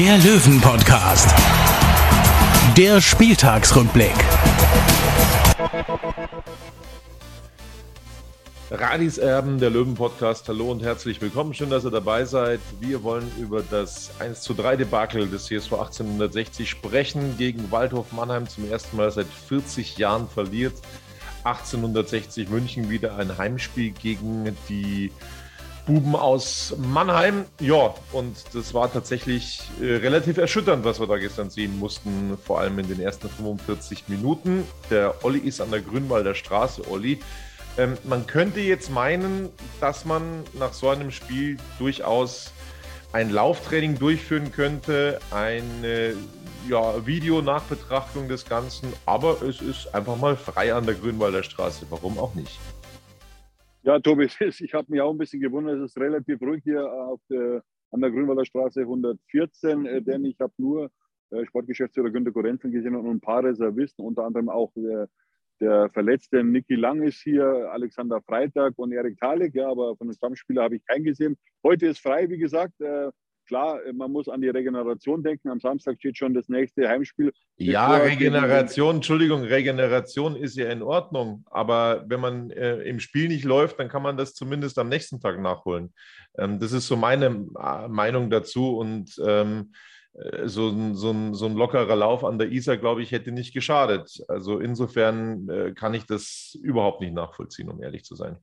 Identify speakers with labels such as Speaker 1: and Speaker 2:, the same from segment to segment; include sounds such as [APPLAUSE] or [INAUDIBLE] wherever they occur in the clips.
Speaker 1: der Löwen-Podcast. Der Spieltagsrückblick.
Speaker 2: Radis Erben, der Löwen-Podcast. Hallo und herzlich willkommen. Schön, dass ihr dabei seid. Wir wollen über das 1 zu 3 Debakel des CSV 1860 sprechen. Gegen Waldhof Mannheim zum ersten Mal seit 40 Jahren verliert. 1860 München wieder ein Heimspiel gegen die Buben aus Mannheim. Ja, und das war tatsächlich äh, relativ erschütternd, was wir da gestern sehen mussten, vor allem in den ersten 45 Minuten. Der Olli ist an der Grünwalder Straße, Olli. Ähm, man könnte jetzt meinen, dass man nach so einem Spiel durchaus ein Lauftraining durchführen könnte, eine ja, Videonachbetrachtung des Ganzen, aber es ist einfach mal frei an der Grünwalder Straße. Warum auch nicht?
Speaker 3: Ja, Tobi, [LAUGHS] ich habe mich auch ein bisschen gewundert. Es ist relativ ruhig hier auf der, an der Grünwalder Straße 114, äh, denn ich habe nur äh, Sportgeschäftsführer Günter Korenzen gesehen und ein paar Reservisten, unter anderem auch der, der verletzte Niki Lang ist hier, Alexander Freitag und Erik Thalik, ja, aber von den Stammspielern habe ich keinen gesehen. Heute ist frei, wie gesagt. Äh, klar, man muss an die Regeneration denken. Am Samstag steht schon das nächste Heimspiel.
Speaker 2: Ja, Regeneration, Entschuldigung, Regeneration ist ja in Ordnung. Aber wenn man äh, im Spiel nicht läuft, dann kann man das zumindest am nächsten Tag nachholen. Ähm, das ist so meine äh, Meinung dazu. Und ähm, äh, so ein, so, ein, so ein lockerer Lauf an der Isar, glaube ich, hätte nicht geschadet. Also insofern äh, kann ich das überhaupt nicht nachvollziehen, um ehrlich zu sein.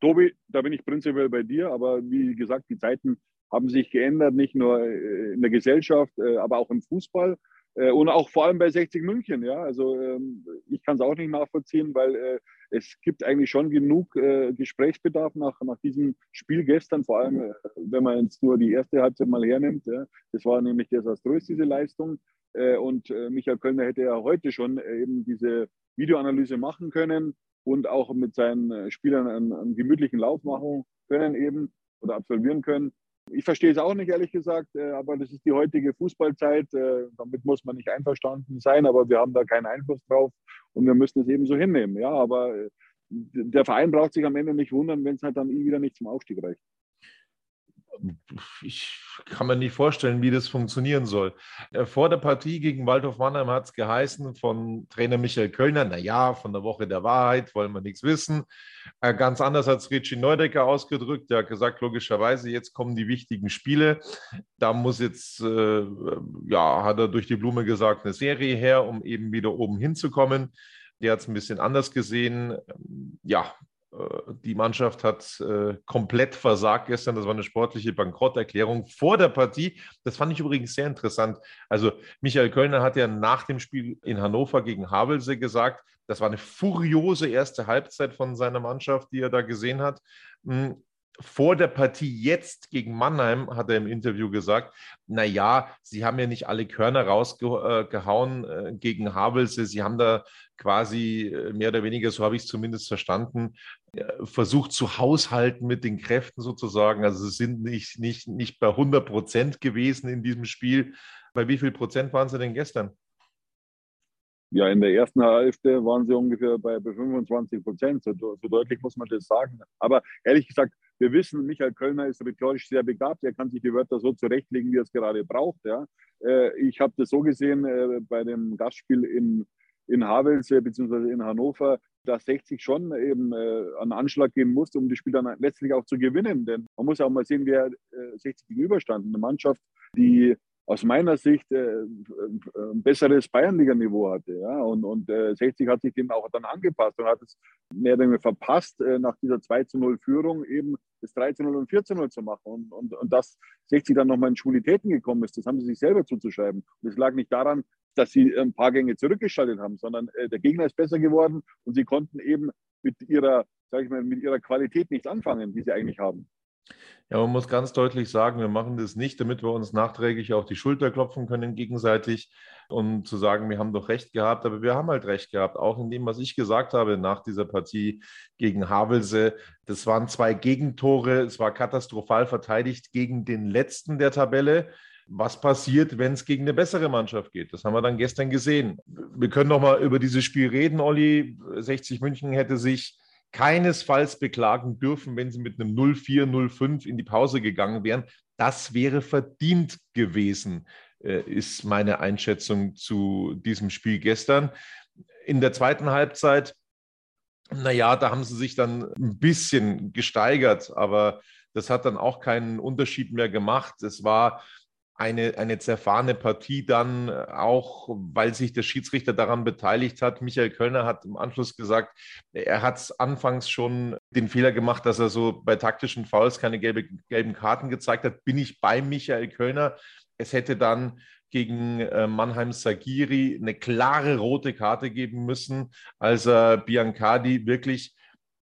Speaker 3: Tobi, da bin ich prinzipiell bei dir, aber wie gesagt, die Zeiten haben sich geändert, nicht nur äh, in der Gesellschaft, äh, aber auch im Fußball äh, und auch vor allem bei 60 München. Ja, also ähm, ich kann es auch nicht nachvollziehen, weil es gibt eigentlich schon genug Gesprächsbedarf nach, nach diesem Spiel gestern, vor allem wenn man jetzt nur die erste Halbzeit mal hernimmt. Das war nämlich desaströs, diese Leistung. Und Michael Kölner hätte ja heute schon eben diese Videoanalyse machen können und auch mit seinen Spielern einen, einen gemütlichen Lauf machen können eben oder absolvieren können. Ich verstehe es auch nicht, ehrlich gesagt, äh, aber das ist die heutige Fußballzeit. Äh, damit muss man nicht einverstanden sein, aber wir haben da keinen Einfluss drauf und wir müssen es eben so hinnehmen. Ja, aber äh, der Verein braucht sich am Ende nicht wundern, wenn es halt dann wieder nicht zum Aufstieg reicht
Speaker 2: ich kann mir nicht vorstellen, wie das funktionieren soll. Äh, vor der Partie gegen Waldhof Mannheim hat es geheißen von Trainer Michael Kölner, naja, von der Woche der Wahrheit wollen wir nichts wissen. Äh, ganz anders hat es Richie Neudecker ausgedrückt. Der hat gesagt, logischerweise, jetzt kommen die wichtigen Spiele. Da muss jetzt, äh, ja, hat er durch die Blume gesagt, eine Serie her, um eben wieder oben hinzukommen. Der hat es ein bisschen anders gesehen. Ja, äh, die Mannschaft hat äh, komplett versagt gestern. Das war eine sportliche Bankrotterklärung vor der Partie. Das fand ich übrigens sehr interessant. Also Michael Kölner hat ja nach dem Spiel in Hannover gegen Havelse gesagt, das war eine furiose erste Halbzeit von seiner Mannschaft, die er da gesehen hat. Hm, vor der Partie jetzt gegen Mannheim hat er im Interview gesagt, na ja, sie haben ja nicht alle Körner rausgehauen äh, gegen Havelse. Sie haben da quasi äh, mehr oder weniger, so habe ich es zumindest verstanden, äh, versucht zu haushalten mit den Kräften sozusagen. Also sie sind nicht, nicht, nicht bei 100 Prozent gewesen in diesem Spiel. Bei wie viel Prozent waren sie denn gestern?
Speaker 3: Ja, in der ersten Hälfte waren sie ungefähr bei 25 Prozent. So, so, deutlich muss man das sagen. Aber ehrlich gesagt, wir wissen, Michael Kölner ist rhetorisch sehr begabt. Er kann sich die Wörter so zurechtlegen, wie er es gerade braucht. Ja. Äh, ich habe das so gesehen äh, bei dem Gastspiel in, in Havelse bzw. in Hannover, dass 60 schon eben äh, an Anschlag gehen musste, um das Spiel dann letztlich auch zu gewinnen. Denn man muss auch mal sehen, wer 60 gegenüberstand. Eine Mannschaft, die aus meiner Sicht äh, ein besseres Bayernliga-Niveau hatte. Ja? Und, und äh, 60 hat sich dem auch dann angepasst und hat es mehr oder weniger verpasst, äh, nach dieser 2 zu 0 Führung eben das 3 zu 0 und 4 zu 0 zu machen. Und, und, und dass 60 dann nochmal in Schwulitäten gekommen ist, das haben sie sich selber zuzuschreiben. Und es lag nicht daran, dass sie ein paar Gänge zurückgeschaltet haben, sondern äh, der Gegner ist besser geworden und sie konnten eben mit ihrer, sag ich mal, mit ihrer Qualität nichts anfangen, die sie eigentlich haben.
Speaker 2: Ja, man muss ganz deutlich sagen, wir machen das nicht, damit wir uns nachträglich auf die Schulter klopfen können gegenseitig und zu sagen, wir haben doch recht gehabt, aber wir haben halt recht gehabt, auch in dem, was ich gesagt habe nach dieser Partie gegen Havelse. Das waren zwei Gegentore, es war katastrophal verteidigt gegen den letzten der Tabelle. Was passiert, wenn es gegen eine bessere Mannschaft geht? Das haben wir dann gestern gesehen. Wir können noch mal über dieses Spiel reden, Olli. 60 München hätte sich keinesfalls beklagen dürfen, wenn sie mit einem 0-4, 0-5 in die Pause gegangen wären. Das wäre verdient gewesen, äh, ist meine Einschätzung zu diesem Spiel gestern. In der zweiten Halbzeit, naja, da haben sie sich dann ein bisschen gesteigert, aber das hat dann auch keinen Unterschied mehr gemacht. Es war eine, eine zerfahrene Partie dann äh, auch, weil sich der Schiedsrichter daran beteiligt hat. Michael Kölner hat im Anschluss gesagt, er hat anfangs schon den Fehler gemacht, dass er so bei taktischen Fouls keine gelbe, gelben Karten gezeigt hat. Bin ich bei Michael Kölner? Es hätte dann gegen äh, Mannheim Sagiri eine klare rote Karte geben müssen, als er Biancardi wirklich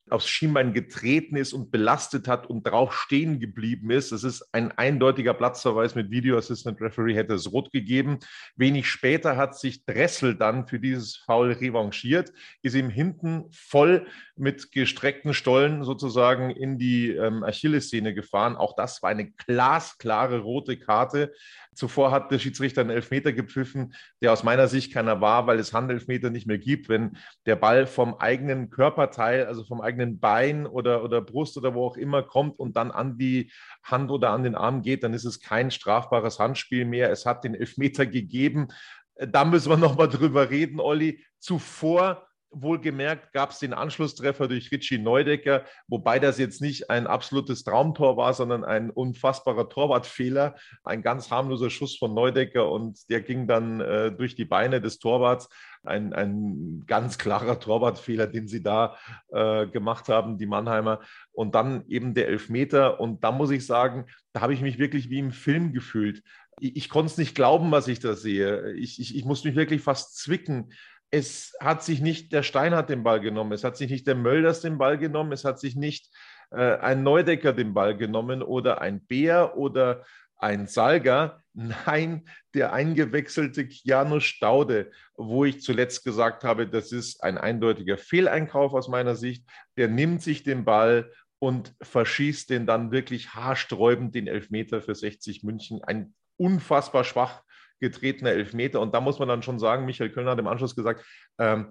Speaker 2: aufs Schienbein getreten ist und belastet hat und drauf stehen geblieben ist. Das ist ein eindeutiger Platzverweis mit Video Assistant Referee, hätte es rot gegeben. Wenig später hat sich Dressel dann für dieses Foul revanchiert, ist ihm hinten voll mit gestreckten Stollen sozusagen in die ähm, Achillessehne gefahren. Auch das war eine glasklare rote Karte. Zuvor hat der Schiedsrichter einen Elfmeter gepfiffen, der aus meiner Sicht keiner war, weil es Handelfmeter nicht mehr gibt. Wenn der Ball vom eigenen Körperteil, also vom eigenen Bein oder, oder Brust oder wo auch immer kommt und dann an die Hand oder an den Arm geht, dann ist es kein strafbares Handspiel mehr. Es hat den Elfmeter gegeben. Da müssen wir nochmal drüber reden, Olli. Zuvor Wohlgemerkt gab es den Anschlusstreffer durch Richie Neudecker, wobei das jetzt nicht ein absolutes Traumtor war, sondern ein unfassbarer Torwartfehler. Ein ganz harmloser Schuss von Neudecker und der ging dann äh, durch die Beine des Torwarts. Ein, ein ganz klarer Torwartfehler, den sie da äh, gemacht haben, die Mannheimer. Und dann eben der Elfmeter. Und da muss ich sagen, da habe ich mich wirklich wie im Film gefühlt. Ich, ich konnte es nicht glauben, was ich da sehe. Ich, ich, ich musste mich wirklich fast zwicken es hat sich nicht der Steinhardt den Ball genommen, es hat sich nicht der Mölders den Ball genommen, es hat sich nicht äh, ein Neudecker den Ball genommen oder ein Bär oder ein Salga. Nein, der eingewechselte Janusz Staude, wo ich zuletzt gesagt habe, das ist ein eindeutiger Fehleinkauf aus meiner Sicht. Der nimmt sich den Ball und verschießt den dann wirklich haarsträubend den Elfmeter für 60 München. Ein unfassbar schwach getretener Elfmeter. Und da muss man dann schon sagen, Michael Kölner hat im Anschluss gesagt, ähm,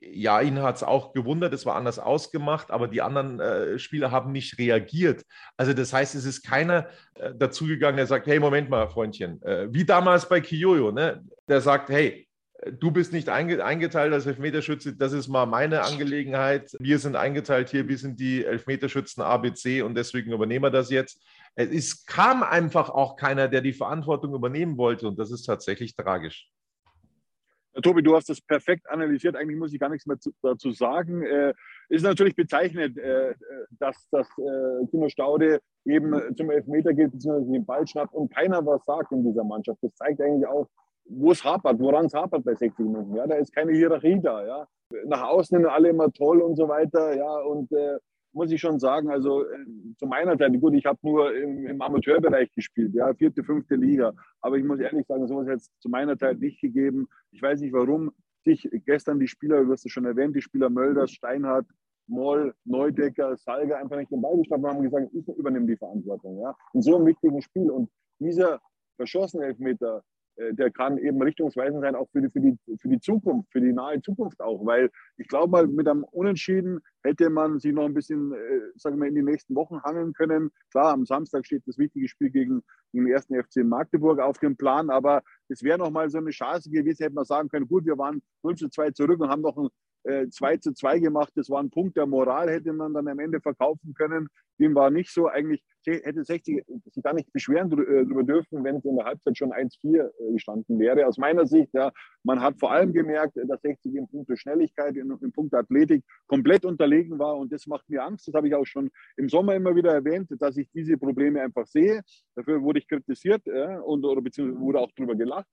Speaker 2: ja, ihn hat es auch gewundert, es war anders ausgemacht, aber die anderen äh, Spieler haben nicht reagiert. Also das heißt, es ist keiner äh, dazugegangen, der sagt, hey, Moment mal, Freundchen, äh, wie damals bei Kiyoyo, ne? der sagt, hey, du bist nicht einge eingeteilt als Elfmeterschütze, das ist mal meine Angelegenheit. Wir sind eingeteilt hier, wir sind die Elfmeterschützen ABC und deswegen übernehmen wir das jetzt. Es kam einfach auch keiner, der die Verantwortung übernehmen wollte und das ist tatsächlich tragisch.
Speaker 3: Tobi, du hast das perfekt analysiert. Eigentlich muss ich gar nichts mehr zu, dazu sagen. Äh, ist natürlich bezeichnend, äh, dass, dass äh, Timo Staude eben zum Elfmeter geht, beziehungsweise den Ball schnappt und keiner was sagt in dieser Mannschaft. Das zeigt eigentlich auch, wo es hapert, woran es hapert bei 60 Minuten. Ja, da ist keine Hierarchie da. Ja. Nach außen sind alle immer toll und so weiter. Ja, und äh, muss ich schon sagen, also äh, zu meiner Zeit, gut, ich habe nur im, im, Amateurbereich gespielt, ja, vierte, fünfte Liga. Aber ich muss ehrlich sagen, sowas hat es zu meiner Zeit nicht gegeben. Ich weiß nicht, warum sich gestern die Spieler, du hast es schon erwähnt, die Spieler Mölders, Steinhardt, Moll, Neudecker, Salger einfach nicht den Ball gestanden haben und gesagt, ich übernehme die Verantwortung. Ja, in so einem wichtigen Spiel. Und dieser verschossene Elfmeter, der kann eben richtungsweisend sein, auch für die, für, die, für die Zukunft, für die nahe Zukunft auch. Weil ich glaube mal, mit einem Unentschieden hätte man sich noch ein bisschen, äh, sagen wir, in die nächsten Wochen hangeln können. Klar, am Samstag steht das wichtige Spiel gegen, gegen den ersten FC Magdeburg auf dem Plan, aber es wäre noch mal so eine Chance gewesen, hätte man sagen können, gut, wir waren 0 zu 2 zurück und haben noch ein äh, 2 zu 2 gemacht. Das war ein Punkt der Moral, hätte man dann am Ende verkaufen können. Dem war nicht so. Eigentlich hätte 60 sich gar nicht beschweren äh, darüber dürfen, wenn es in der Halbzeit schon 1-4 äh, gestanden wäre. Aus meiner Sicht, ja, man hat vor allem gemerkt, dass 60 im Punkt der Schnelligkeit, im, im Punkt der Athletik komplett unterlegen war. Und das macht mir Angst. Das habe ich auch schon im Sommer immer wieder erwähnt, dass ich diese Probleme einfach sehe. Dafür wurde ich kritisiert ja, und, oder beziehungsweise wurde auch darüber gelacht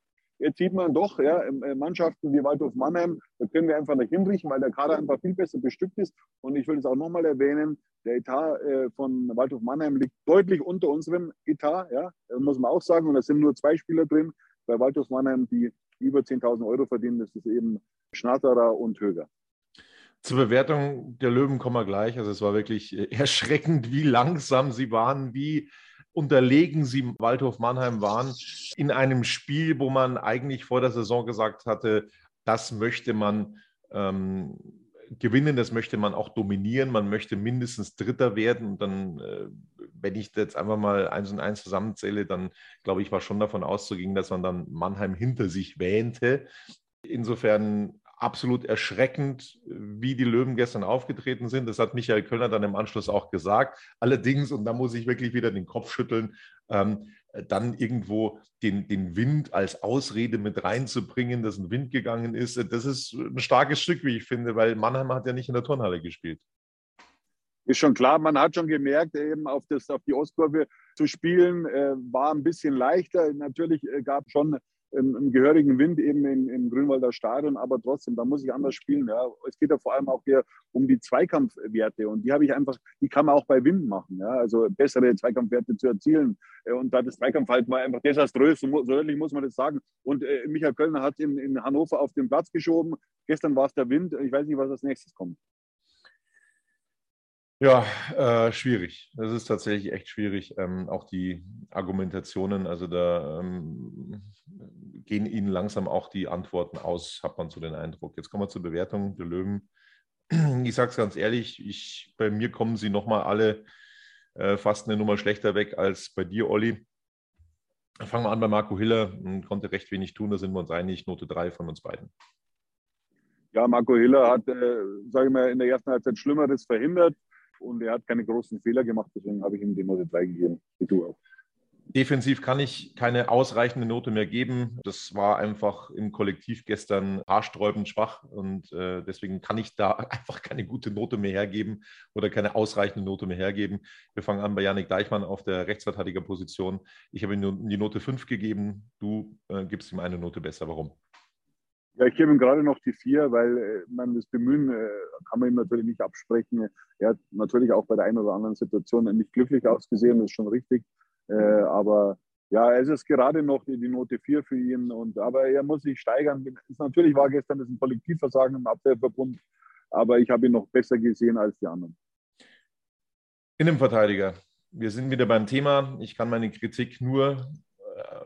Speaker 3: jetzt sieht man doch, ja, äh, Mannschaften wie Waldhof Mannheim, da können wir einfach nicht hinrichten, weil der Kader einfach viel besser bestückt ist. Und ich will es auch nochmal erwähnen, der Etat äh, von Waldhof Mannheim liegt deutlich unter unserem Etat, ja, muss man auch sagen. Und da sind nur zwei Spieler drin bei Waldhof Mannheim, die über 10.000 Euro verdienen. Das ist eben Schnatterer und Höger.
Speaker 2: Zur Bewertung der Löwen kommen wir gleich. Also es war wirklich äh, [LAUGHS] erschreckend, wie langsam sie waren, wie unterlegen sie Waldhof Mannheim waren in einem Spiel, wo man eigentlich vor der Saison gesagt hatte, das möchte man ähm, gewinnen, das möchte man auch dominieren, man möchte mindestens Dritter werden. Und dann, äh, wenn ich jetzt einfach mal eins und eins zusammenzähle, dann glaube ich, war schon davon auszugehen, dass man dann Mannheim hinter sich wähnte. Insofern absolut erschreckend, wie die Löwen gestern aufgetreten sind. Das hat Michael Kölner dann im Anschluss auch gesagt. Allerdings, und da muss ich wirklich wieder den Kopf schütteln, ähm, dann irgendwo den, den Wind als Ausrede mit reinzubringen, dass ein Wind gegangen ist, das ist ein starkes Stück, wie ich finde, weil Mannheim hat ja nicht in der Turnhalle gespielt.
Speaker 3: Ist schon klar, man hat schon gemerkt, eben auf, das, auf die Ostkurve zu spielen, äh, war ein bisschen leichter. Natürlich äh, gab schon einen gehörigen Wind eben im, im Grünwalder Stadion, aber trotzdem, da muss ich anders spielen. Ja. Es geht ja vor allem auch hier um die Zweikampfwerte und die habe ich einfach, die kann man auch bei Wind machen. Ja. Also bessere Zweikampfwerte zu erzielen. Und da das Zweikampfverhalten war einfach desaströs, so, so deutlich muss man das sagen. Und äh, Michael Kölner hat in, in Hannover auf den Platz geschoben. Gestern war es der Wind. Ich weiß nicht, was als nächstes kommt.
Speaker 2: Ja, äh, schwierig. Das ist tatsächlich echt schwierig. Ähm, auch die Argumentationen, also da ähm, gehen Ihnen langsam auch die Antworten aus, hat man so den Eindruck. Jetzt kommen wir zur Bewertung der Löwen. [CLEARS THROAT] Ich sage es ganz ehrlich, ich, bei mir kommen sie nochmal alle äh, fast eine Nummer schlechter weg als bei dir, Olli. Fangen wir an bei Marco Hiller. Konnte recht wenig tun, da sind wir uns einig. Note 3 von uns beiden.
Speaker 3: Ja, Marco Hiller hat, äh, sage ich mal, in der ersten Halbzeit Schlimmeres verhindert und er hat keine großen Fehler gemacht, deswegen habe ich ihm die Note 3 gegeben, wie du auch.
Speaker 2: Defensiv kann ich keine ausreichende Note mehr geben. Das war einfach im Kollektiv gestern haarsträubend schwach und äh, deswegen kann ich da [LAUGHS] einfach keine gute Note mehr hergeben oder keine ausreichende Note mehr hergeben. Wir fangen an bei Janik Deichmann auf der Rechtsverteidigerposition. Ich habe ihm die Note 5 gegeben. Du äh, gibst ihm eine Note besser. Warum?
Speaker 3: Ja, ich gebe ihm gerade noch die vier, weil äh, man das Bemühen äh, kann man ihm natürlich nicht absprechen. Er hat natürlich auch bei der einen oder anderen Situation nicht glücklich ausgesehen, das ist schon richtig. Äh, aber ja, es ist gerade noch die, die Note vier für ihn. Und, aber er muss sich steigern. Ist, natürlich war gestern das ein Kollektivversagen im Abwehrverbund, aber ich habe ihn noch besser gesehen als die anderen.
Speaker 2: Innenverteidiger. Wir sind wieder beim Thema. Ich kann meine Kritik nur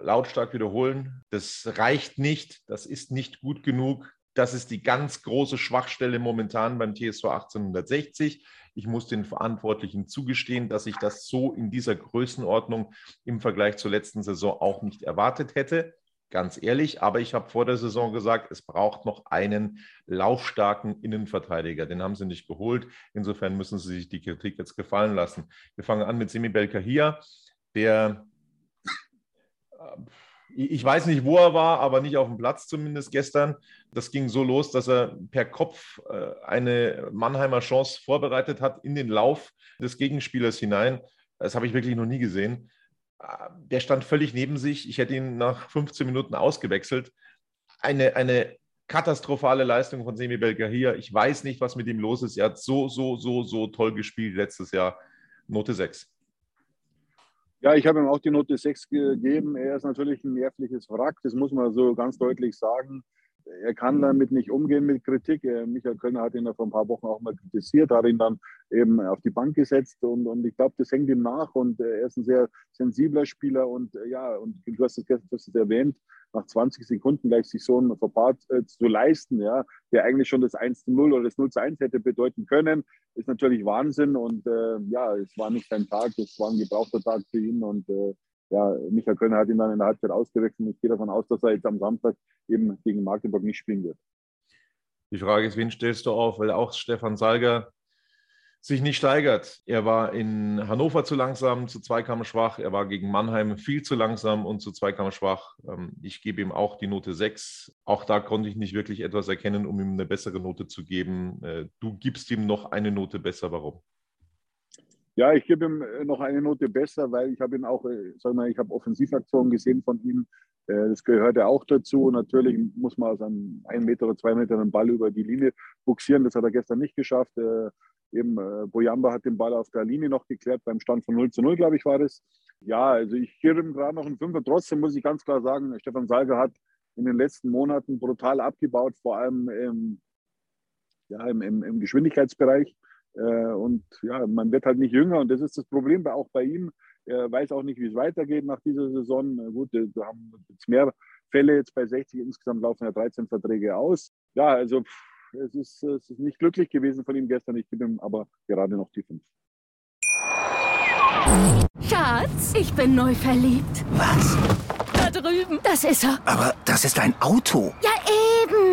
Speaker 2: lautstark wiederholen. Das reicht nicht, das ist nicht gut genug. Das ist die ganz große Schwachstelle momentan beim TSV 1860. Ich muss den Verantwortlichen zugestehen, dass ich das so in dieser Größenordnung im Vergleich zur letzten Saison auch nicht erwartet hätte. Ganz ehrlich, aber ich habe vor der Saison gesagt, es braucht noch einen laufstarken Innenverteidiger. Den haben sie nicht geholt. Insofern müssen sie sich die Kritik jetzt gefallen lassen. Wir fangen an mit Semi Belkahia, der ich weiß nicht, wo er war, aber nicht auf dem Platz zumindest gestern. Das ging so los, dass er per Kopf äh, eine Mannheimer Chance vorbereitet hat in den Lauf des Gegenspielers hinein. Das habe ich wirklich noch nie gesehen. Äh, der stand völlig neben sich. Ich hätte ihn nach 15 Minuten ausgewechselt. Eine, eine katastrophale Leistung von Semi Belgahia. Ich weiß nicht, was mit ihm los ist. Er hat so, so, so, so toll gespielt letztes Jahr. Note 6.
Speaker 3: Ja, ich habe ihm auch die Note 6 gegeben. Er ist natürlich ein nervliches Wrack, das muss man so ganz deutlich sagen. Er kann damit nicht umgehen mit Kritik. Michael Kölner hat ihn ja vor ein paar Wochen auch mal kritisiert, hat ihn dann eben auf die Bank gesetzt und, und ich glaube, das hängt ihm nach und er ist ein sehr sensibler Spieler und ja, und du hast es gestern erwähnt, nach 20 Sekunden gleich sich so einen Verpart äh, zu leisten, ja, der eigentlich schon das 1 zu 0 oder das 0 zu 1 hätte bedeuten können, ist natürlich Wahnsinn. Und äh, ja, es war nicht sein Tag, es war ein gebrauchter Tag für ihn. Und äh, ja, Michael Kölner hat ihn dann in der Halbzeit ausgewechselt. Ich gehe davon aus, dass er jetzt am Samstag eben gegen Magdeburg nicht spielen wird.
Speaker 2: Die Frage ist, wen stellst du auf? Weil auch Stefan Salger sich nicht steigert. Er war in Hannover zu langsam, zu Zweikampf schwach. Er war gegen Mannheim viel zu langsam und zu Zweikampf schwach. Ähm, ich gebe ihm auch die Note 6. Auch da konnte ich nicht wirklich etwas erkennen, um ihm eine bessere Note zu geben. Äh, du gibst ihm noch eine Note besser. Warum?
Speaker 3: Ja, ich gebe ihm äh, noch eine Note besser, weil ich habe ihn auch, äh, sag mal, ich habe Offensivaktionen gesehen von ihm, Äh, das gehört ja auch dazu. Natürlich muss man aus einem ein Meter oder zwei Meter einen Ball über die Linie buxieren. Das hat er gestern nicht geschafft. Eben Boyamba hat den Ball auf der Linie noch geklärt, beim Stand von 0 zu 0, glaube ich, war das. Ja, also ich gebe ihm gerade noch einen Fünfer. Trotzdem muss ich ganz klar sagen, Stefan Salger hat in den letzten Monaten brutal abgebaut, vor allem im, ja, im, im, im Geschwindigkeitsbereich. Und ja, man wird halt nicht jünger und das ist das Problem auch bei ihm. Er weiß auch nicht, wie es weitergeht nach dieser Saison. Gut, wir haben jetzt mehr Fälle jetzt bei 60. Insgesamt laufen ja 13 Verträge aus. Ja, also es ist, es ist nicht glücklich gewesen von ihm gestern. Ich gebe ihm aber gerade noch die 5.
Speaker 4: Schatz, ich bin neu verliebt.
Speaker 5: Was?
Speaker 4: Da drüben. Das ist er.
Speaker 5: Aber das ist ein Auto.
Speaker 4: Ja,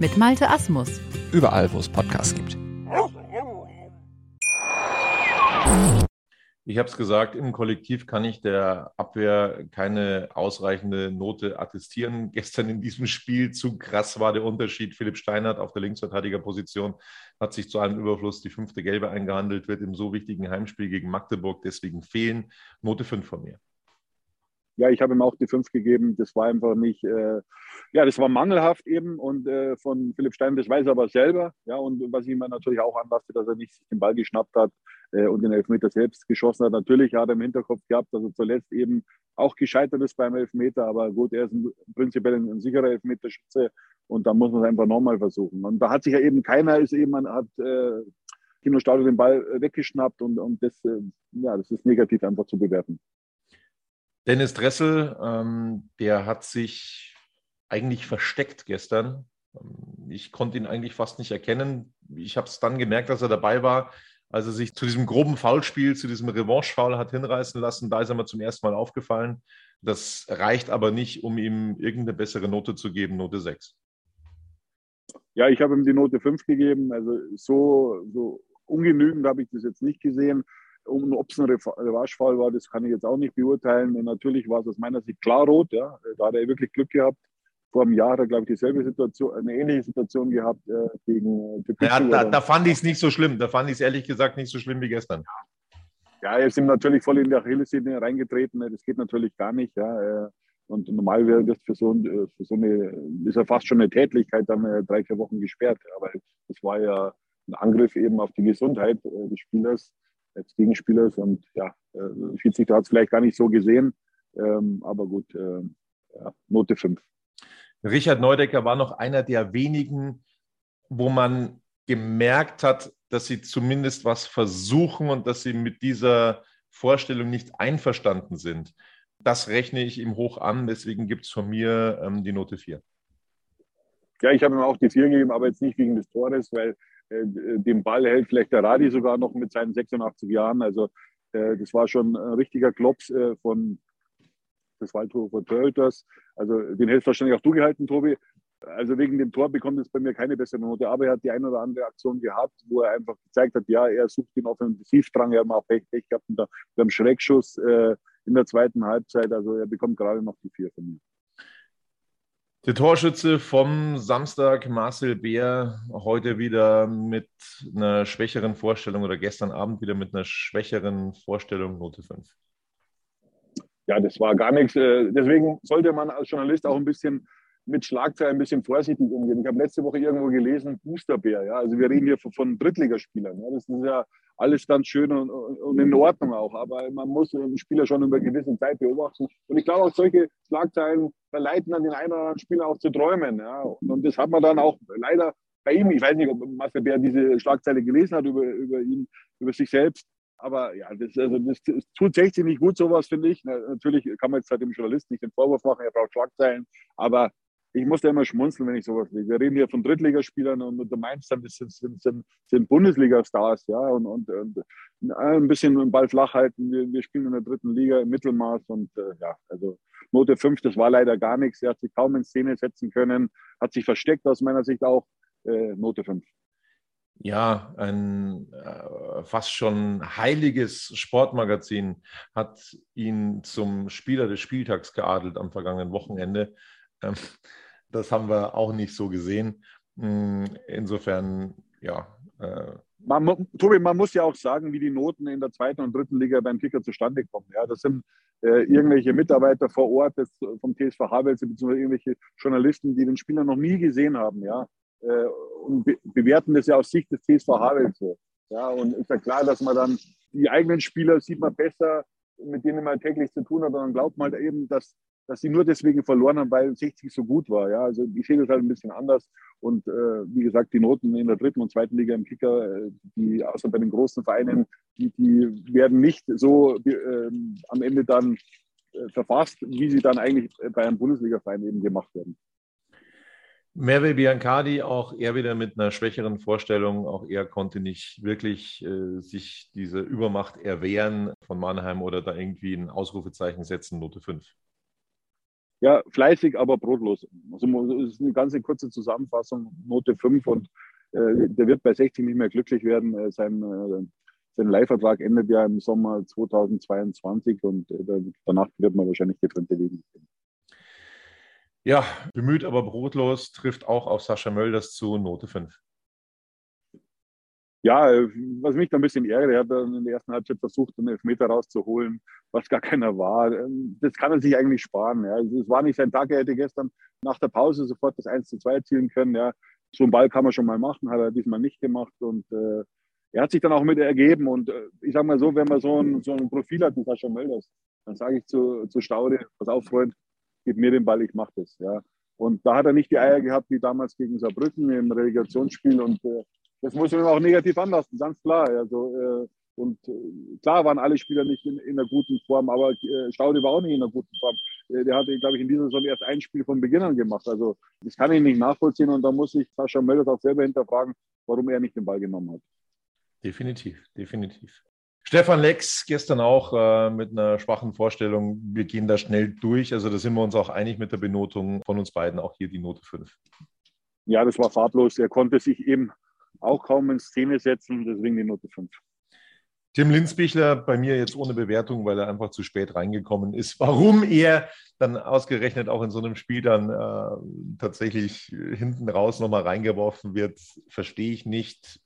Speaker 6: mit Malte Asmus.
Speaker 7: Überall, wo es Podcasts gibt.
Speaker 2: Ich habe es gesagt, im Kollektiv kann ich der Abwehr keine ausreichende Note attestieren. [LAUGHS] Gestern in diesem Spiel zu krass war der Unterschied. Philipp Steinert auf der Linksverteidigerposition hat sich zu einem Überfluss die fünfte Gelbe eingehandelt, wird im so wichtigen Heimspiel gegen Magdeburg deswegen fehlen. Note 5 von mir
Speaker 3: ja, ich habe ihm auch die fünf gegeben. Das war einfach nicht, äh, ja, das war mangelhaft eben und äh, von Philipp Stein, das weiß er aber selber. Ja, und was ich ihm natürlich auch anlasste, dass er nicht den Ball geschnappt hat äh, und den Elfmeter selbst geschossen hat. Natürlich hat er im Hinterkopf gehabt, dass er zuletzt eben auch gescheitert ist beim Elfmeter, aber gut, er ist ein, prinzipiell ein, ein sicherer Elfmeterschütze und da muss man es einfach nochmal versuchen. Und da hat sich ja eben keiner, ist eben, hat äh, Kino Staude den Ball weggeschnappt und, und das, äh, ja, das ist negativ einfach zu bewerten.
Speaker 2: Dennis Dressel, ähm, der hat sich eigentlich versteckt gestern. Ich konnte ihn eigentlich fast nicht erkennen. Ich habe es dann gemerkt, dass er dabei war, als er sich zu diesem groben Foulspiel, zu diesem Revanche-Foul hat hinreißen lassen. Da ist er mir zum ersten Mal aufgefallen. Das reicht aber nicht, um ihm irgendeine bessere Note zu geben, Note 6.
Speaker 3: Ja, ich habe ihm die Note 5 gegeben. Also so, so ungenügend habe ich das jetzt nicht gesehen. Ob es ein Revanchefall war, das kann ich jetzt auch nicht beurteilen. Natürlich war es aus meiner Sicht klar rot. Ja. Da hat er wirklich Glück gehabt. Vor einem Jahr hat er, glaube ich, dieselbe Situation, eine ähnliche Situation gehabt äh, gegen
Speaker 2: äh, ja, da, da, fand ich es nicht so schlimm. Da fand ich es ehrlich gesagt nicht so schlimm wie gestern.
Speaker 3: Ja, er ist ihm natürlich voll in die Achillessehne reingetreten. Das geht natürlich gar nicht. Ja. Äh, und normal wäre das für so, äh, für so eine, ist ja fast schon eine Tätlichkeit, dann drei, vier Wochen gesperrt. Aber das war ja ein Angriff eben auf die Gesundheit des Spielers als Gegenspielers. Und ja, äh, Schiedsrichter hat es vielleicht gar nicht so gesehen. Ähm, aber gut, äh, ja, Note 5.
Speaker 2: Richard Neudecker war noch einer der wenigen, wo man gemerkt hat, dass sie zumindest was versuchen und dass sie mit dieser Vorstellung nicht einverstanden sind. Das rechne ich ihm hoch an, deswegen gibt es von mir ähm, die Note 4.
Speaker 3: Ja, ich habe ihm auch die 4 gegeben, aber jetzt nicht wegen des Tores, weil äh, den Ball hält vielleicht der Radi sogar noch mit seinen 86 Jahren. Also äh, das war schon ein richtiger Klops äh, von des Waldhofer von Tölters. Also den hättest wahrscheinlich auch du gehalten, Tobi. Also wegen dem Tor bekommt es bei mir keine bessere Note, aber er hat die eine oder andere Aktion gehabt, wo er einfach gezeigt hat, ja, er sucht den Offensivdrang, er hat auch Pech, Pech gehabt beim Schreckschuss äh, in der zweiten Halbzeit, also er bekommt gerade noch die vier von mir.
Speaker 2: Der Torschütze vom Samstag, Marcel Beer, heute wieder mit einer schwächeren Vorstellung oder gestern Abend wieder mit einer schwächeren Vorstellung, Note 5.
Speaker 3: Ja, das war gar nichts. Äh, deswegen sollte man als Journalist auch ein bisschen mit Schlagzeilen ein bisschen vorsichtig umgehen. Ich habe letzte Woche irgendwo gelesen, Boosterbär. Ja? Also wir reden hier von, Drittligaspielern. Ja? Das ist ja alles ganz schön und, und, in Ordnung auch. Aber man muss den Spieler schon über gewisse Zeit beobachten. Und ich glaube auch solche Schlagzeilen verleiten dann den einen oder anderen Spieler auch zu träumen. Ja? Und das hat man dann auch leider bei ihm. Ich weiß nicht, ob Marcel Bär diese Schlagzeile gelesen hat über, über ihn, über sich selbst. Aber ja, das, also das, das tut 60 nicht gut, sowas finde ich. Natürlich kann man jetzt halt dem Journalisten nicht den Vorwurf machen, er braucht Schlagzeilen. Aber ich muss da immer schmunzeln, wenn ich sowas lese. Wir reden hier von Drittligaspielern und du meinst dann, das sind, sind, sind, sind Bundesliga-Stars, ja, und, und, und, ein bisschen den Ball flach halten. Wir, wir spielen in der dritten Liga im Mittelmaß und äh, ja, also Note 5, das war leider gar nichts. Er hat sich kaum in Szene setzen können, hat sich versteckt aus meiner Sicht auch. Äh, Note 5
Speaker 2: ja, ein äh, fast schon heiliges Sportmagazin hat ihn zum Spieler des Spieltags geadelt am vergangenen Wochenende. Ähm, das haben wir auch nicht so gesehen. Mm, insofern, ja.
Speaker 3: Äh, man, Tobi, man muss ja auch sagen, wie die Noten in der zweiten und dritten Liga beim Kicker zustande kommen. Ja, das sind äh, irgendwelche Mitarbeiter vor Ort des, vom TSV Havelse, beziehungsweise irgendwelche Journalisten, die den Spieler noch nie gesehen haben. Ja, äh, und be bewerten das ja aus Sicht des TSV Havelse. Ja, und ist ja klar, dass man dann die eigenen Spieler sieht man besser, mit denen man täglich zu tun hat, und dann glaubt man halt eben, dass, dass sie nur deswegen verloren haben, weil 60 so gut war. Ja, also ich sehe das halt ein bisschen anders. Und äh, wie gesagt, die Noten in der dritten und zweiten Liga im Kicker, äh, die außer bei den großen Vereinen, die, die werden nicht so äh, am Ende dann äh, verfasst, wie sie dann eigentlich bei einem Bundesliga-Verein eben gemacht werden.
Speaker 2: Merve Biancardi, auch er wieder mit einer schwächeren Vorstellung. Auch er konnte nicht wirklich äh, sich diese Übermacht erwehren von Mannheim oder da irgendwie ein Ausrufezeichen setzen, Note 5.
Speaker 3: Ja, fleißig, aber brotlos. Also es ist eine ganz kurze Zusammenfassung, Note 5 und äh, der wird bei 60 nicht mehr glücklich werden. Äh, sein äh, sein Leihvertrag endet ja im Sommer 2022 und äh, danach wird man wahrscheinlich getrennte Wege gehen.
Speaker 2: Ja, bemüht, aber brotlos trifft auch auf Sascha Mölders zu Note 5.
Speaker 3: Ja, was mich da ein bisschen ärgert, er hat dann in der ersten Halbzeit versucht, einen Elfmeter rauszuholen, was gar keiner war. Das kann er sich eigentlich sparen. Ja. Es war nicht sein Tag, er hätte gestern nach der Pause sofort das 1 zu 2 erzielen können. Ja. So einen Ball kann man schon mal machen, hat er diesmal nicht gemacht. Und äh, er hat sich dann auch mit ergeben. Und äh, ich sage mal so, wenn man so ein, so ein Profil hat wie Sascha Mölders, dann sage ich zu, zu Staude, pass auf, Freund, gib mir den Ball, ich mache das. Ja. Und da hat er nicht die Eier gehabt wie damals gegen Saarbrücken im Relegationsspiel. Und äh, das muss man auch negativ anlassen, ganz klar. Also, äh, und äh, klar waren alle Spieler nicht in, in einer guten Form, aber äh, Staude war auch nicht in einer guten Form. Äh, der hatte, glaube ich, in dieser Saison erst ein Spiel von Beginn an gemacht. Also das kann ich nicht nachvollziehen und da muss sich Sascha Mölders auch selber hinterfragen, warum er nicht den Ball genommen hat.
Speaker 2: Definitiv, definitiv. Stefan Lex gestern auch äh, mit einer schwachen Vorstellung. Wir gehen da schnell durch. Also da sind wir uns auch einig mit der Benotung von uns beiden. Auch hier die Note 5.
Speaker 3: Ja, das war farblos. Er konnte sich eben auch kaum in Szene setzen. Deswegen die Note 5.
Speaker 2: Tim Linsbichler bei mir jetzt ohne Bewertung, weil er einfach zu spät reingekommen ist. Warum er dann ausgerechnet auch in so einem Spiel dann äh, tatsächlich hinten raus nochmal reingeworfen wird, verstehe ich nicht.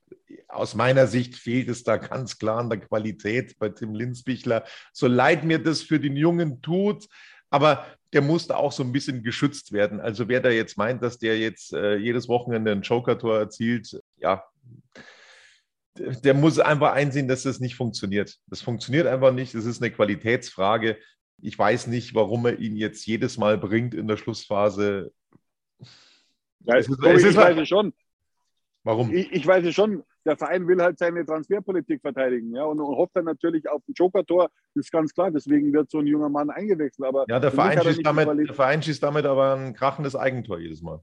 Speaker 2: Aus meiner Sicht fehlt es da ganz klar an der Qualität bei Tim Linsbichler. So leid mir das für den Jungen tut, aber der musste auch so ein bisschen geschützt werden. Also wer da jetzt meint, dass der jetzt äh, jedes Wochenende ein Joker-Tor erzielt, ja, der muss einfach einsehen, dass das nicht funktioniert. Das funktioniert einfach nicht. Das ist eine Qualitätsfrage. Ich weiß nicht, warum er ihn jetzt jedes Mal bringt in der Schlussphase.
Speaker 3: Ja, es ist, es ist ich weiß es schon.
Speaker 2: Warum?
Speaker 3: Ich, ich weiß es schon. Der Verein will halt seine Transferpolitik verteidigen, ja, und, und hofft dann natürlich auf ein Joker-Tor. Das ist ganz klar. Deswegen wird so ein junger Mann eingewechselt. Aber
Speaker 2: ja, der Verein, schießt damit, der Verein schießt damit aber ein krachendes Eigentor jedes Mal.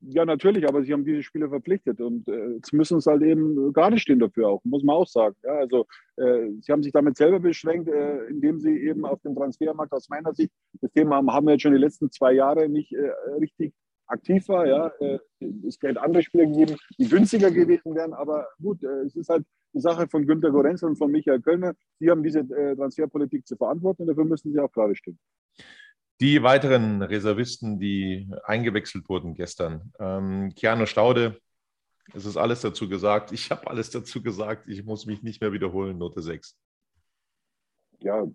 Speaker 3: Ja, natürlich, aber sie haben diese Spieler verpflichtet und äh, jetzt müssen es halt eben gerade stehen dafür auch, muss man auch sagen. Ja, also äh, sie haben sich damit selber beschränkt, äh, indem sie eben auf dem Transfermarkt aus meiner Sicht, das Thema haben wir jetzt schon die letzten zwei Jahre nicht äh, richtig aktiv war. Ja, äh, es hätte andere Spieler gegeben, die günstiger gewesen wären, aber gut, äh, es ist halt die Sache von Günter Gorenz und von Michael Kölner. Sie haben diese Transferpolitik zu verantworten und dafür müssen sie auch gerade stehen.
Speaker 2: Die weiteren Reservisten, die eingewechselt wurden gestern. Ähm, Keanu Staude, es ist alles dazu gesagt. Ich habe alles dazu gesagt. Ich muss mich nicht mehr wiederholen. Note 6.
Speaker 3: Ja,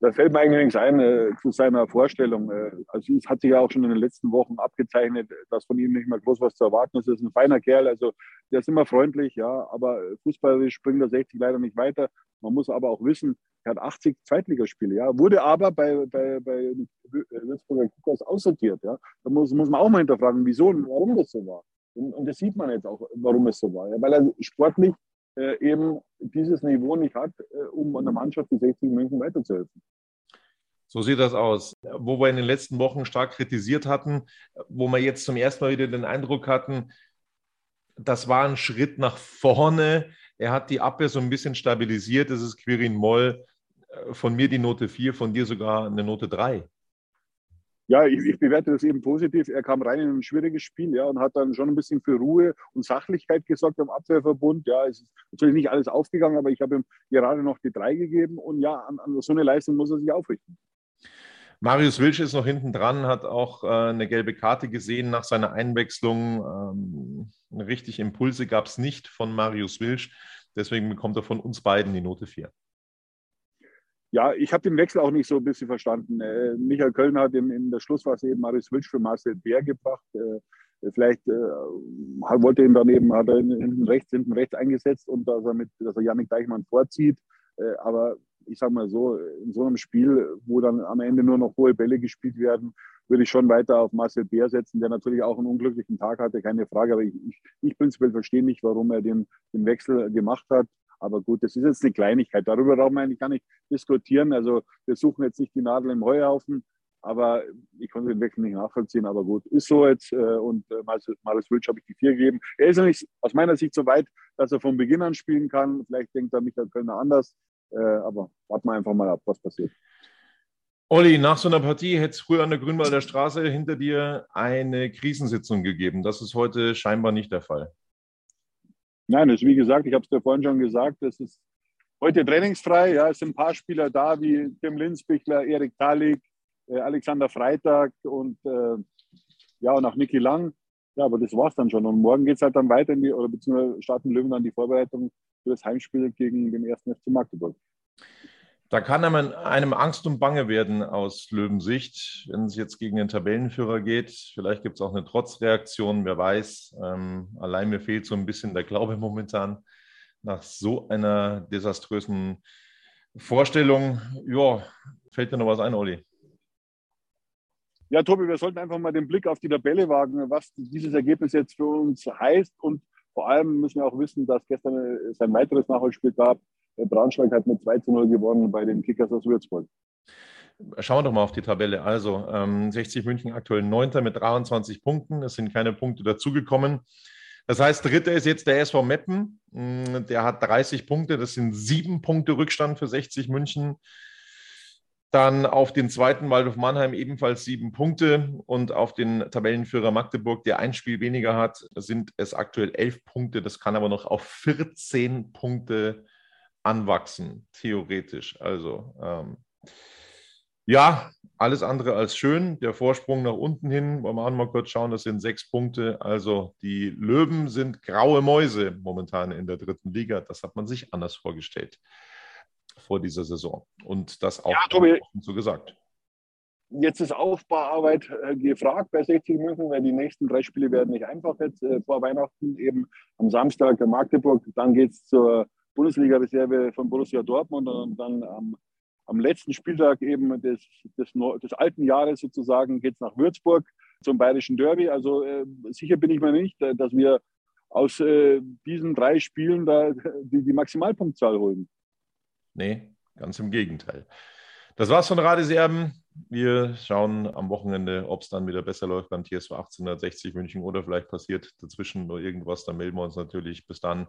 Speaker 3: da fällt mir eigentlich nichts ein äh, zu seiner Vorstellung. Äh, also es hat sich ja auch schon in den letzten Wochen abgezeichnet, dass von ihm nicht mehr groß was zu erwarten ist. Er ist ein feiner Kerl, also der ist immer freundlich, ja, aber fußballerisch bringt er 60 leider nicht weiter. Man muss aber auch wissen, er hat 80 Zweitligaspiele, ja, wurde aber bei, bei, bei Würzburger Kickers aussortiert, ja. Da muss, muss man auch mal hinterfragen, wieso und warum das so war. Und, und das sieht man jetzt auch, warum es so war. Ja, weil er sportlich äh, eben dieses Niveau nicht hat, äh, um einer Mannschaft wie 60 München weiterzuhelfen.
Speaker 2: So sieht das aus. Wo wir in den letzten Wochen stark kritisiert hatten, wo wir jetzt zum ersten Mal wieder den Eindruck hatten, das war ein Schritt nach vorne. Er hat die Abwehr so ein bisschen stabilisiert. Das ist Quirin Moll. Äh, von mir die Note 4, von dir sogar eine Note 3.
Speaker 3: Ja, ich, ich, bewerte das eben positiv. Er kam rein in ein schwieriges Spiel ja, und hat dann schon ein bisschen für Ruhe und Sachlichkeit gesorgt am Abwehrverbund. Ja, es ist natürlich nicht alles aufgegangen, aber ich habe ihm gerade noch die 3 gegeben und ja, an, an so eine Leistung muss er sich aufrichten.
Speaker 2: Marius Wilsch ist noch hinten dran, hat auch äh, eine gelbe Karte gesehen nach seiner Einwechslung. Ähm, richtig Impulse gab es nicht von Marius Wilsch. Deswegen bekommt er von uns beiden die Note 4.
Speaker 3: Ja, ich habe den Wechsel auch nicht so ein bisschen verstanden. Äh, Michael Köln hat in, in der Schlussphase eben Marius Wilsch für Marcel Bär gebracht. Äh, vielleicht äh, wollte ihn dann eben, hat er hinten rechts, hinten rechts eingesetzt und dass er mit, dass er Janik Deichmann vorzieht. Äh, aber ich sage mal so, in so einem Spiel, wo dann am Ende nur noch hohe Bälle gespielt werden, würde ich schon weiter auf Marcel Bär setzen, der natürlich auch einen unglücklichen Tag hatte, keine Frage. Aber ich, ich, ich prinzipiell verstehe nicht, warum er den, den Wechsel gemacht hat. Aber gut, das ist jetzt eine Kleinigkeit. Darüber brauchen wir eigentlich gar nicht diskutieren. Also wir suchen jetzt nicht die Nadel im Heuhaufen, aber ich konnte den Wechsel nicht nachvollziehen. Aber gut, ist so jetzt. Äh, und äh, Marius Wilsch habe ich die vier gegeben. Er ist nicht aus meiner Sicht so weit, dass er von Beginn an spielen kann. Vielleicht denkt er Michael Kölner anders. Äh, aber warten wir einfach mal ab, was passiert.
Speaker 2: Olli, nach so einer Partie hätte es früher an der Grünwalder Straße hinter dir eine Krisensitzung gegeben. Das ist heute scheinbar nicht der Fall.
Speaker 3: Nein, das ist wie gesagt, ich habe es dir vorhin schon gesagt, es ist heute trainingsfrei. Ja, es sind ein paar Spieler da, wie Tim Linsbichler, Erik Talik, äh, Alexander Freitag und äh, ja, und auch Niki Lang. Ja, aber das war's dann schon. Und morgen geht es halt dann weiter in die, oder beziehungsweise starten Löwen dann die Vorbereitung für das Heimspiel gegen den ersten FC Magdeburg.
Speaker 2: Da kann einem, einem Angst und Bange werden aus Löwensicht, wenn es jetzt gegen den Tabellenführer geht. Vielleicht gibt es auch eine Trotzreaktion, wer weiß. Ähm, allein mir fehlt so ein bisschen der Glaube [LAUGHS] momentan nach so einer desaströsen Vorstellung. Ja, fällt dir noch was ein, Olli?
Speaker 3: Ja, Tobi, wir sollten einfach mal den Blick auf die Tabelle wagen, was dieses Ergebnis jetzt für uns heißt. Und vor allem müssen wir auch wissen, dass gestern es ein weiteres Nachholspiel gab. Braunschweig hat mit 2 zu 0 gewonnen bei den Kickers aus Würzburg.
Speaker 2: Schauen wir doch mal auf die Tabelle. Also ähm, 60 München aktuell 9. mit 23 Punkten. Es sind keine Punkte dazugekommen. Das heißt, dritter ist jetzt der SV Meppen. Mm, der hat 30 Punkte. Das sind sieben Punkte Rückstand für 60 München. Dann auf den zweiten Waldhof Mannheim ebenfalls sieben Punkte und auf den Tabellenführer Magdeburg, der ein Spiel weniger hat, sind es aktuell elf Punkte. Das kann aber noch auf 14 Punkte anwachsen, theoretisch. Also ähm, ja, alles andere als schön. Der Vorsprung nach unten hin, wollen wir auch mal kurz schauen, das sind sechs Punkte. Also die Löwen sind graue Mäuse momentan in der dritten Liga. Das hat man sich anders vorgestellt vor dieser Saison. Und das auch
Speaker 3: ja, Tobi,
Speaker 2: so gesagt.
Speaker 3: Jetzt ist Aufbauarbeit äh, gefragt bei 60 München, weil die nächsten drei Spiele werden nicht einfach jetzt äh, vor Weihnachten. Eben am Samstag in Magdeburg, dann geht es zur Bundesliga-Reserve von Borussia Dortmund und dann am, am letzten Spieltag eben des, des, des alten Jahres sozusagen geht es nach Würzburg zum Bayerischen Derby. Also äh, sicher bin ich mir nicht, äh, dass wir aus äh, diesen drei Spielen da [LAUGHS] die, die Maximalpunktzahl holen.
Speaker 2: Nee, ganz im Gegenteil. Das war's von Radeserben. Wir schauen am Wochenende, ob es dann wieder besser läuft beim TSV 1860 München oder vielleicht passiert dazwischen nur irgendwas. Dann melden wir uns natürlich. Bis dann